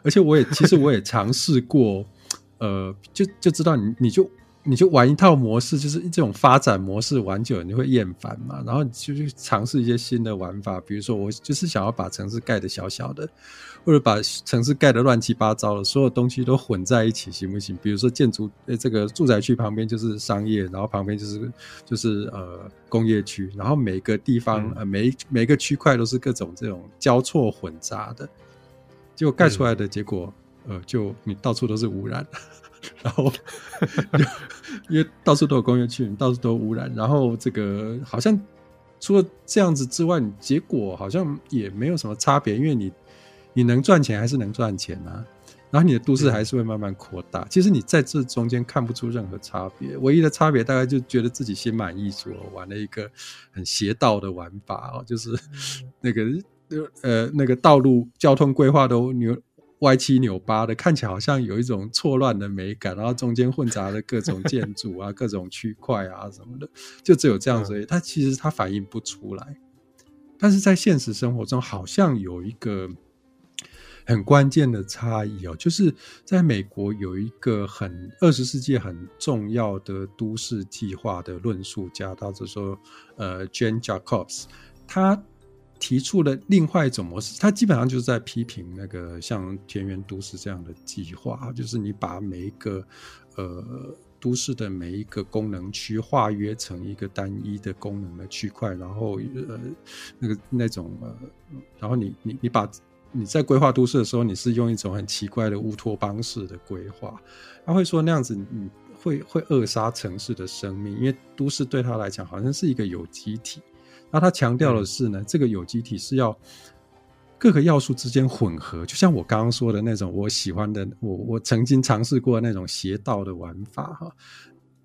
而且我也其实我也尝试过，呃，就就知道你你就你就玩一套模式，就是这种发展模式玩久了你会厌烦嘛，然后你就去尝试一些新的玩法，比如说我就是想要把城市盖得小小的。或者把城市盖得乱七八糟的，所有东西都混在一起，行不行？比如说建筑，呃，这个住宅区旁边就是商业，然后旁边就是就是呃工业区，然后每个地方、嗯、呃每每个区块都是各种这种交错混杂的。结果盖出来的结果，嗯、呃，就你到处都是污染，然后因为到处都有工业区，到处都有污染，然后这个好像除了这样子之外，你结果好像也没有什么差别，因为你你能赚钱还是能赚钱啊。然后你的都市还是会慢慢扩大，其实你在这中间看不出任何差别，唯一的差别大概就觉得自己心满意足，玩了一个很邪道的玩法哦，就是那个呃那个道路交通规划都扭歪七扭八的，看起来好像有一种错乱的美感，然后中间混杂了各种建筑啊、各种区块啊什么的，就只有这样子而已，它其实它反映不出来，但是在现实生活中好像有一个。很关键的差异哦，就是在美国有一个很二十世纪很重要的都市计划的论述家，他就说，呃，Jane Jacobs，他提出了另外一种模式，他基本上就是在批评那个像田园都市这样的计划，就是你把每一个呃都市的每一个功能区划约成一个单一的功能的区块，然后呃那个那种呃，然后你你你把你在规划都市的时候，你是用一种很奇怪的乌托邦式的规划，他会说那样子，你会会扼杀城市的生命，因为都市对他来讲好像是一个有机体。然后他强调的是呢，嗯、这个有机体是要各个要素之间混合，就像我刚刚说的那种我喜欢的，我我曾经尝试过那种邪道的玩法哈。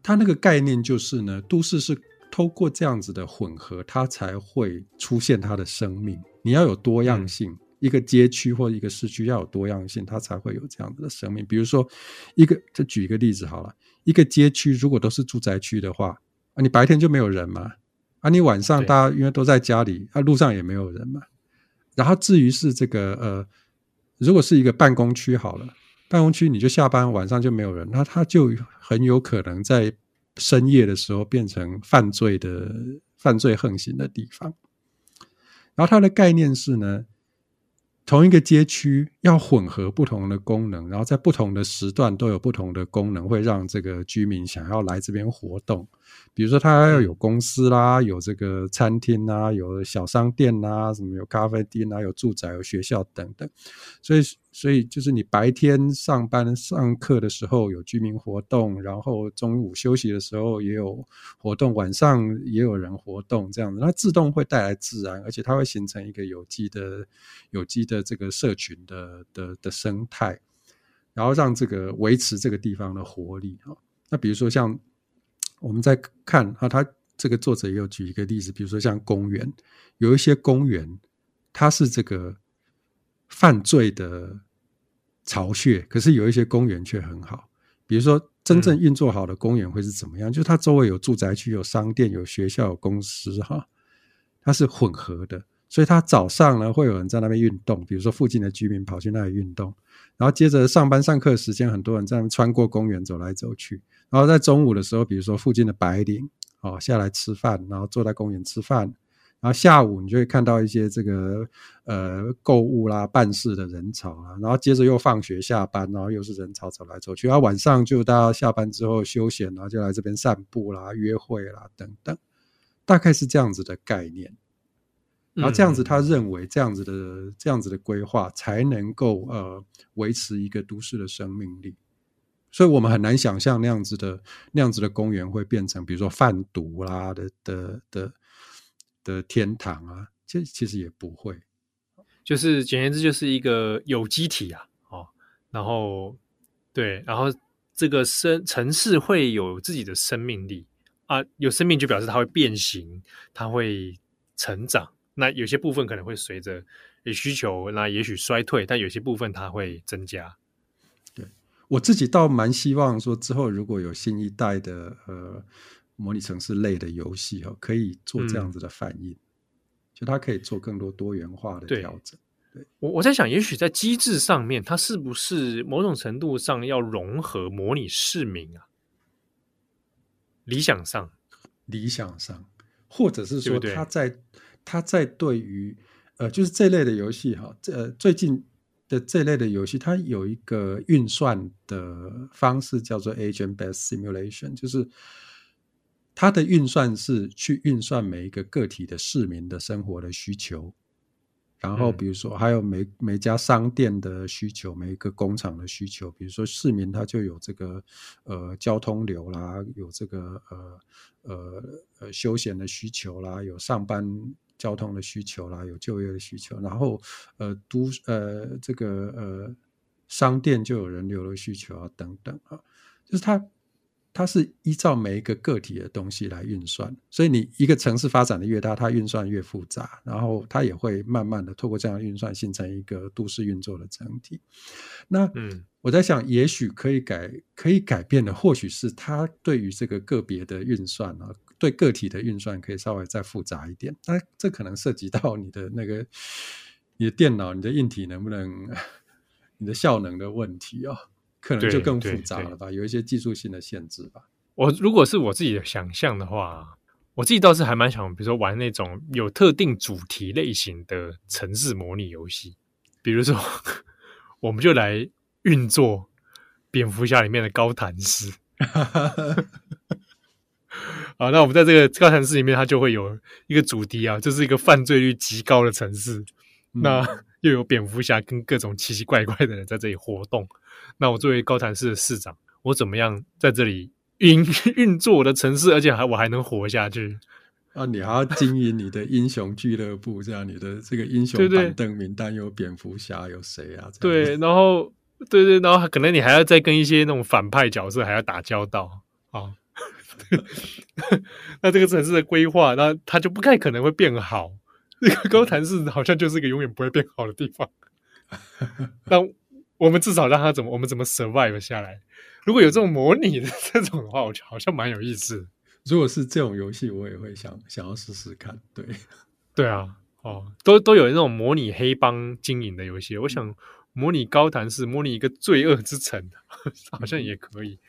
他那个概念就是呢，都市是透过这样子的混合，它才会出现它的生命。你要有多样性。嗯一个街区或一个市区要有多样性，它才会有这样子的生命。比如说，一个就举一个例子好了，一个街区如果都是住宅区的话，啊，你白天就没有人嘛，啊，你晚上大家因为都在家里，啊，路上也没有人嘛。然后至于是这个呃，如果是一个办公区好了，办公区你就下班晚上就没有人，那它就很有可能在深夜的时候变成犯罪的犯罪横行的地方。然后它的概念是呢。同一个街区要混合不同的功能，然后在不同的时段都有不同的功能，会让这个居民想要来这边活动。比如说，他要有公司啦，有这个餐厅啦，有小商店啦，什么有咖啡厅啦，有住宅、有学校等等。所以，所以就是你白天上班上课的时候有居民活动，然后中午休息的时候也有活动，晚上也有人活动，这样子，它自动会带来自然，而且它会形成一个有机的、有机的这个社群的的的生态，然后让这个维持这个地方的活力啊。那比如说像。我们在看啊，他这个作者也有举一个例子，比如说像公园，有一些公园，它是这个犯罪的巢穴，可是有一些公园却很好。比如说，真正运作好的公园会是怎么样？嗯、就是它周围有住宅区、有商店、有学校、有公司，哈，它是混合的。所以，它早上呢会有人在那边运动，比如说附近的居民跑去那里运动，然后接着上班上课时间，很多人在那边穿过公园走来走去。然后在中午的时候，比如说附近的白领哦下来吃饭，然后坐在公园吃饭。然后下午你就会看到一些这个呃购物啦、办事的人潮啊。然后接着又放学下班，然后又是人潮走来走去。然后晚上就大家下班之后休闲，然后就来这边散步啦、约会啦等等，大概是这样子的概念。然后这样子，他认为这样子的这样子的规划才能够呃维持一个都市的生命力。所以我们很难想象那样子的那样子的公园会变成，比如说贩毒啦的的的的天堂啊，其实其实也不会。就是简言之，就是一个有机体啊，哦，然后对，然后这个生城市会有自己的生命力啊，有生命就表示它会变形，它会成长。那有些部分可能会随着有需求，那也许衰退，但有些部分它会增加。对我自己倒蛮希望说，之后如果有新一代的呃模拟城市类的游戏哦，可以做这样子的反应，嗯、就它可以做更多多元化的调整。对，我我在想，也许在机制上面，它是不是某种程度上要融合模拟市民啊？理想上，理想上，或者是说，它在它在对于呃，就是这类的游戏哈，这、呃、最近。的这类的游戏，它有一个运算的方式叫做 agent-based simulation，就是它的运算是去运算每一个个体的市民的生活的需求，然后比如说还有每每家商店的需求，每一个工厂的需求，比如说市民他就有这个呃交通流啦，有这个呃呃呃休闲的需求啦，有上班交通的需求啦，有就业的需求，然后呃都呃这个呃商店就有人流的需求啊等等啊，就是它。它是依照每一个个体的东西来运算，所以你一个城市发展的越大，它运算越复杂，然后它也会慢慢的透过这样的运算形成一个都市运作的整体。那嗯，我在想，也许可以改可以改变的，或许是它对于这个个别的运算啊，对个体的运算可以稍微再复杂一点。那这可能涉及到你的那个你的电脑、你的硬体能不能、[laughs] 你的效能的问题啊、哦。可能就更复杂了吧，有一些技术性的限制吧。我如果是我自己的想象的话，我自己倒是还蛮想，比如说玩那种有特定主题类型的城市模拟游戏，比如说，我们就来运作蝙蝠侠里面的高谭市。好，那我们在这个高谭市里面，它就会有一个主题啊，就是一个犯罪率极高的城市。嗯、那又有蝙蝠侠跟各种奇奇怪怪的人在这里活动。那我作为高谭市的市长，我怎么样在这里运 [laughs] 运作我的城市，而且还我还能活下去？啊，你还要经营你的英雄俱乐部，这样你的这个英雄板凳名单有蝙蝠侠，有谁啊？对，然后对对，然后可能你还要再跟一些那种反派角色还要打交道啊。[laughs] 那这个城市的规划，那它就不太可能会变好。[laughs] 这个高谭市好像就是一个永远不会变好的地方。那。我们至少让他怎么，我们怎么 survive 下来？如果有这种模拟的这种的话，我觉得好像蛮有意思。如果是这种游戏，我也会想想要试试看。对，对啊，哦，都都有那种模拟黑帮经营的游戏。我想模拟高谭市，模拟一个罪恶之城，[laughs] 好像也可以。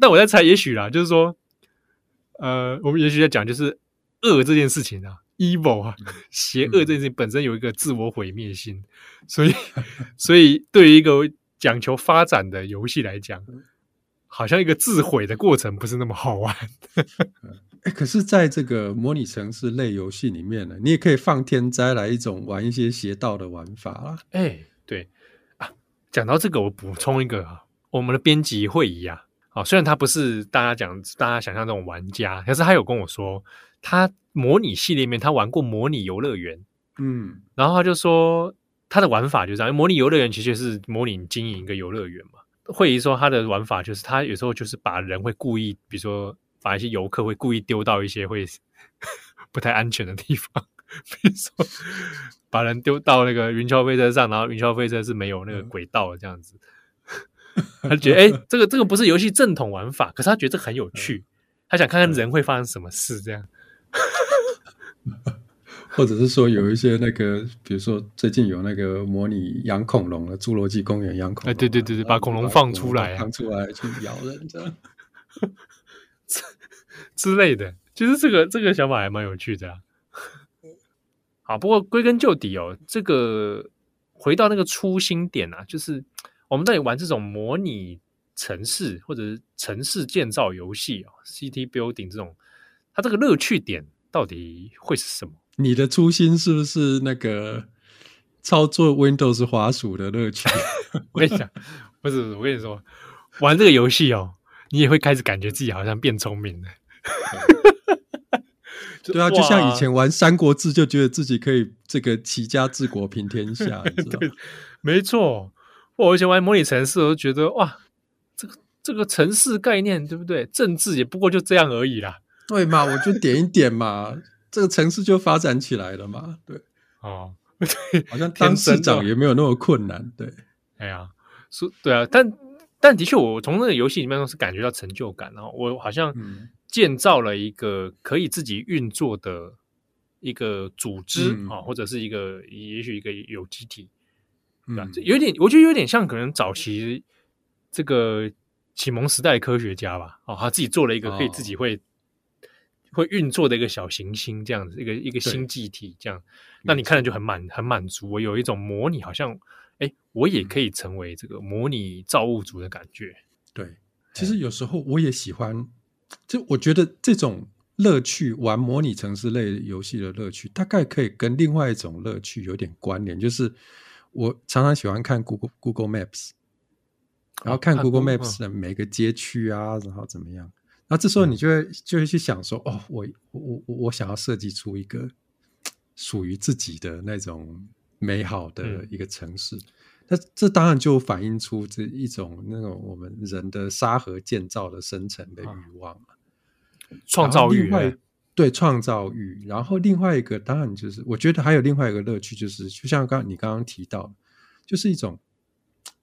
但我在猜，也许啦，就是说，呃，我们也许在讲，就是恶这件事情啊。Evil 啊，邪恶这件事情本身有一个自我毁灭性，嗯、所以，[laughs] 所以对于一个讲求发展的游戏来讲，好像一个自毁的过程不是那么好玩。哎，可是，在这个模拟城市类游戏里面呢，你也可以放天灾来一种玩一些邪道的玩法啊。哎，对啊，讲到这个，我补充一个啊，我们的编辑会议啊，啊，虽然他不是大家讲大家想象这种玩家，可是他有跟我说。他模拟系列里面，他玩过模拟游乐园，嗯，然后他就说他的玩法就是这样，模拟游乐园其实是模拟经营一个游乐园嘛。会议说他的玩法就是他有时候就是把人会故意，比如说把一些游客会故意丢到一些会 [laughs] 不太安全的地方，[laughs] 比如说把人丢到那个云霄飞车上，然后云霄飞车是没有那个轨道的这样子，[laughs] 他觉得哎、欸，这个这个不是游戏正统玩法，可是他觉得这个很有趣，他想看看人会发生什么事这样。或者是说有一些那个，比如说最近有那个模拟养恐龙的《侏罗纪公园》养恐龙，哎，对对对对，把恐龙放出来，放出来去咬人这样 [laughs] 之类的，其实这个这个想法还蛮有趣的啊。好，不过归根究底哦，这个回到那个初心点啊，就是我们到底玩这种模拟城市或者是城市建造游戏啊，City Building 这种，它这个乐趣点。到底会是什么？你的初心是不是那个操作 Windows 滑鼠的乐趣？[laughs] 我跟你讲，不是，我跟你说，玩这个游戏哦，你也会开始感觉自己好像变聪明了。[laughs] 对啊，就像以前玩《三国志》，就觉得自己可以这个齐家治国平天下。[laughs] 对，没错。我以前玩模拟城市，我都觉得哇，这个这个城市概念对不对？政治也不过就这样而已啦。对嘛，我就点一点嘛，这个城市就发展起来了嘛。对，哦，[laughs] 对，好像当市长也没有那么困难。对，哎呀，是，对啊，但但的确，我从那个游戏里面是感觉到成就感。然后我好像建造了一个可以自己运作的一个组织啊，嗯、或者是一个也许一个有机体，对吧？嗯、有点，我觉得有点像可能早期这个启蒙时代科学家吧。哦，他自己做了一个可以自己会。会运作的一个小行星，这样子一个一个星际体，这样，那你看着就很满很满足。我有一种模拟，好像哎，我也可以成为这个模拟造物主的感觉。对，其实有时候我也喜欢，就我觉得这种乐趣，玩模拟城市类游戏的乐趣，大概可以跟另外一种乐趣有点关联，就是我常常喜欢看 Google Google Maps，然后看 Google Maps 的每个街区啊，然后怎么样，那这时候你就会就会去想说，哦，我我我我想要设计出一个属于自己的那种美好的一个城市，那这当然就反映出这一种那种我们人的沙盒建造的深层的欲望。创造欲，对创造欲。然后另外一个，当然就是我觉得还有另外一个乐趣，就是就像刚你刚刚提到，就是一种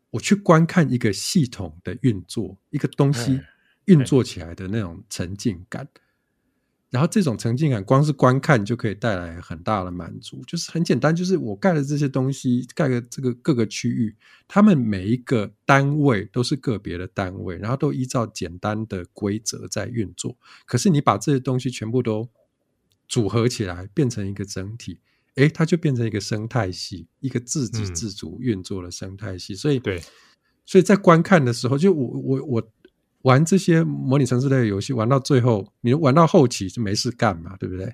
我去观看一个系统的运作，一个东西运作起来的那种沉浸感。然后这种沉浸感，光是观看就可以带来很大的满足。就是很简单，就是我盖的这些东西，盖的这个各个区域，他们每一个单位都是个别的单位，然后都依照简单的规则在运作。可是你把这些东西全部都组合起来，变成一个整体，诶，它就变成一个生态系，一个自给自足运作的生态系。嗯、所以，对，所以在观看的时候，就我我我。玩这些模拟城市类的游戏，玩到最后，你玩到后期就没事干嘛，对不对？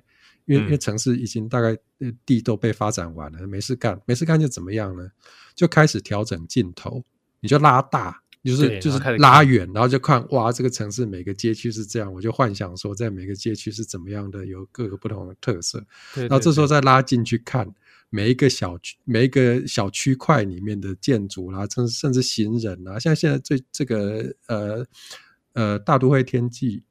因为、嗯、因为城市已经大概地都被发展完了，没事干，没事干就怎么样呢？就开始调整镜头，你就拉大，就是就是拉远，然后就看哇，这个城市每个街区是这样，我就幻想说，在每个街区是怎么样的，有各个不同的特色。对对对，然后这时候再拉进去看每一个小区、每一个小区块里面的建筑啦，甚甚至行人啊，像现在最这个呃。呃，大都会天际，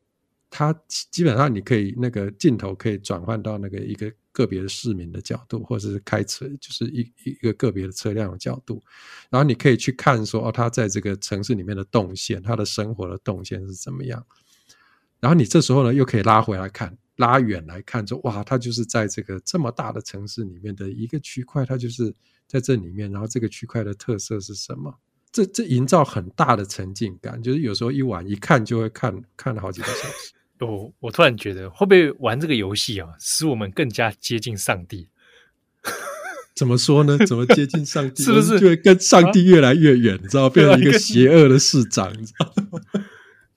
它基本上你可以那个镜头可以转换到那个一个个别的市民的角度，或者是开车，就是一一个个别的车辆的角度，然后你可以去看说哦，他在这个城市里面的动线，他的生活的动线是怎么样。然后你这时候呢，又可以拉回来看，拉远来看，说哇，它就是在这个这么大的城市里面的一个区块，它就是在这里面，然后这个区块的特色是什么？这这营造很大的沉浸感，就是有时候一玩一看就会看看了好几个小时。我 [laughs] 我突然觉得，会不会玩这个游戏啊，使我们更加接近上帝？[laughs] 怎么说呢？怎么接近上帝？[laughs] 是不是就会跟上帝越来越远？啊、你知道，变成一个邪恶的市长？你知道吗？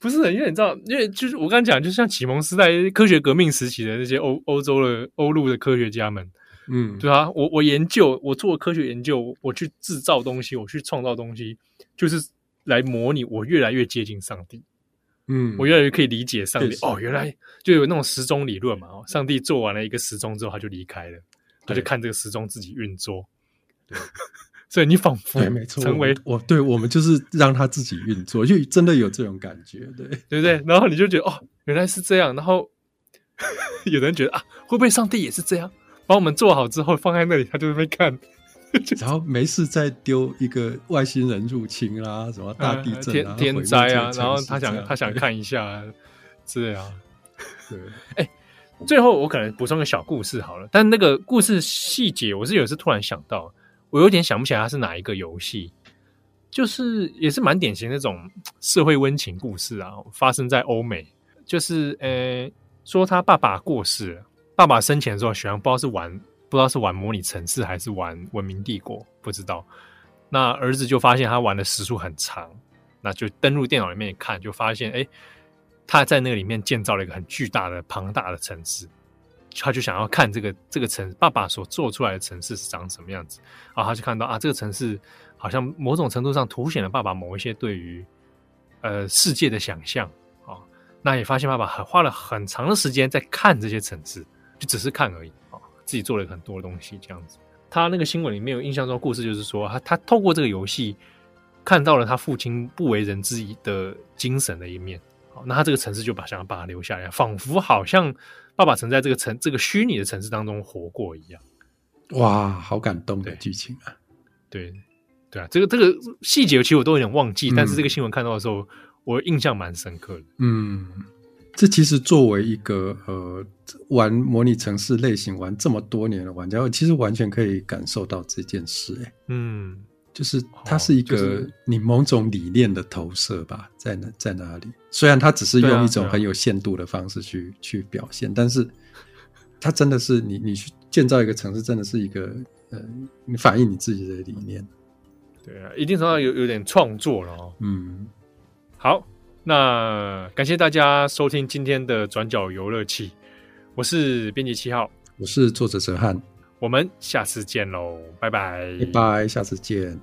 不是，因为你知道，因为就是我刚刚讲，就像启蒙时代、科学革命时期的那些欧欧洲的欧陆的科学家们。嗯，对啊，我我研究，我做科学研究，我去制造东西，我去创造东西，就是来模拟我越来越接近上帝。嗯，我越来越可以理解上帝。哦，原来就有那种时钟理论嘛。哦，上帝做完了一个时钟之后，他就离开了，他就看这个时钟自己运作。对，所以你仿佛没错，成为我，对我们就是让他自己运作，就真的有这种感觉，对 [laughs] 对不对？然后你就觉得哦，原来是这样。然后 [laughs] 有人觉得啊，会不会上帝也是这样？把我们做好之后放在那里，他就在那边看，[laughs] 然后没事再丢一个外星人入侵啦，什么大地震啊、天灾啊，然后他想他想看一下，是啊，对，哎，最后我可能补充个小故事好了，但那个故事细节我是有时突然想到，我有点想不起来它是哪一个游戏，就是也是蛮典型的那种社会温情故事啊，发生在欧美，就是呃说他爸爸过世了。爸爸生前的时候，喜欢不知道是玩不知道是玩模拟城市还是玩文明帝国，不知道。那儿子就发现他玩的时数很长，那就登录电脑里面一看，就发现哎，他在那个里面建造了一个很巨大的庞大的城市，他就想要看这个这个城爸爸所做出来的城市是长什么样子。然后他就看到啊，这个城市好像某种程度上凸显了爸爸某一些对于呃世界的想象啊。那也发现爸爸很花了很长的时间在看这些城市。就只是看而已啊，自己做了很多东西这样子。他那个新闻里面有印象中故事，就是说他他透过这个游戏看到了他父亲不为人知的精神的一面。好，那他这个城市就把想要把他留下来，仿佛好像爸爸曾在这个城这个虚拟的城市当中活过一样。哇，好感动的剧情啊！对对啊，这个这个细节其实我都有点忘记，嗯、但是这个新闻看到的时候，我印象蛮深刻的。嗯。这其实作为一个呃玩模拟城市类型玩这么多年的玩家，其实完全可以感受到这件事。哎，嗯，就是它是一个你某种理念的投射吧，在哪在哪里？虽然它只是用一种很有限度的方式去去表现，但是它真的是你你去建造一个城市，真的是一个呃，你反映你自己的理念。对啊，一定程度上有有点创作了哦。嗯，好。那感谢大家收听今天的转角游乐器。我是编辑七号，我是作者哲翰，我们下次见喽，拜拜，拜拜，下次见。